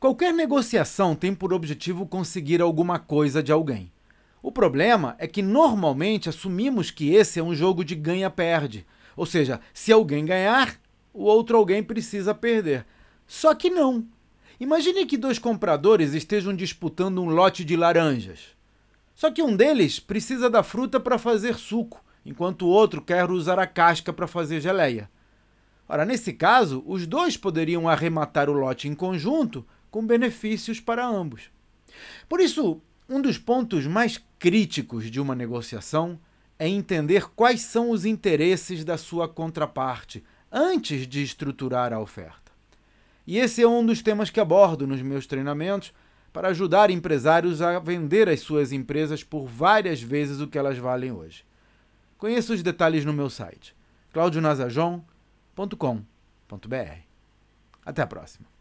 Qualquer negociação tem por objetivo conseguir alguma coisa de alguém. O problema é que normalmente assumimos que esse é um jogo de ganha-perde. Ou seja, se alguém ganhar, o outro alguém precisa perder. Só que não. Imagine que dois compradores estejam disputando um lote de laranjas. Só que um deles precisa da fruta para fazer suco, enquanto o outro quer usar a casca para fazer geleia. Ora, nesse caso, os dois poderiam arrematar o lote em conjunto, com benefícios para ambos. Por isso, um dos pontos mais críticos de uma negociação é entender quais são os interesses da sua contraparte antes de estruturar a oferta. E esse é um dos temas que abordo nos meus treinamentos para ajudar empresários a vender as suas empresas por várias vezes o que elas valem hoje. Conheça os detalhes no meu site claudionazajon.com.br. Até a próxima.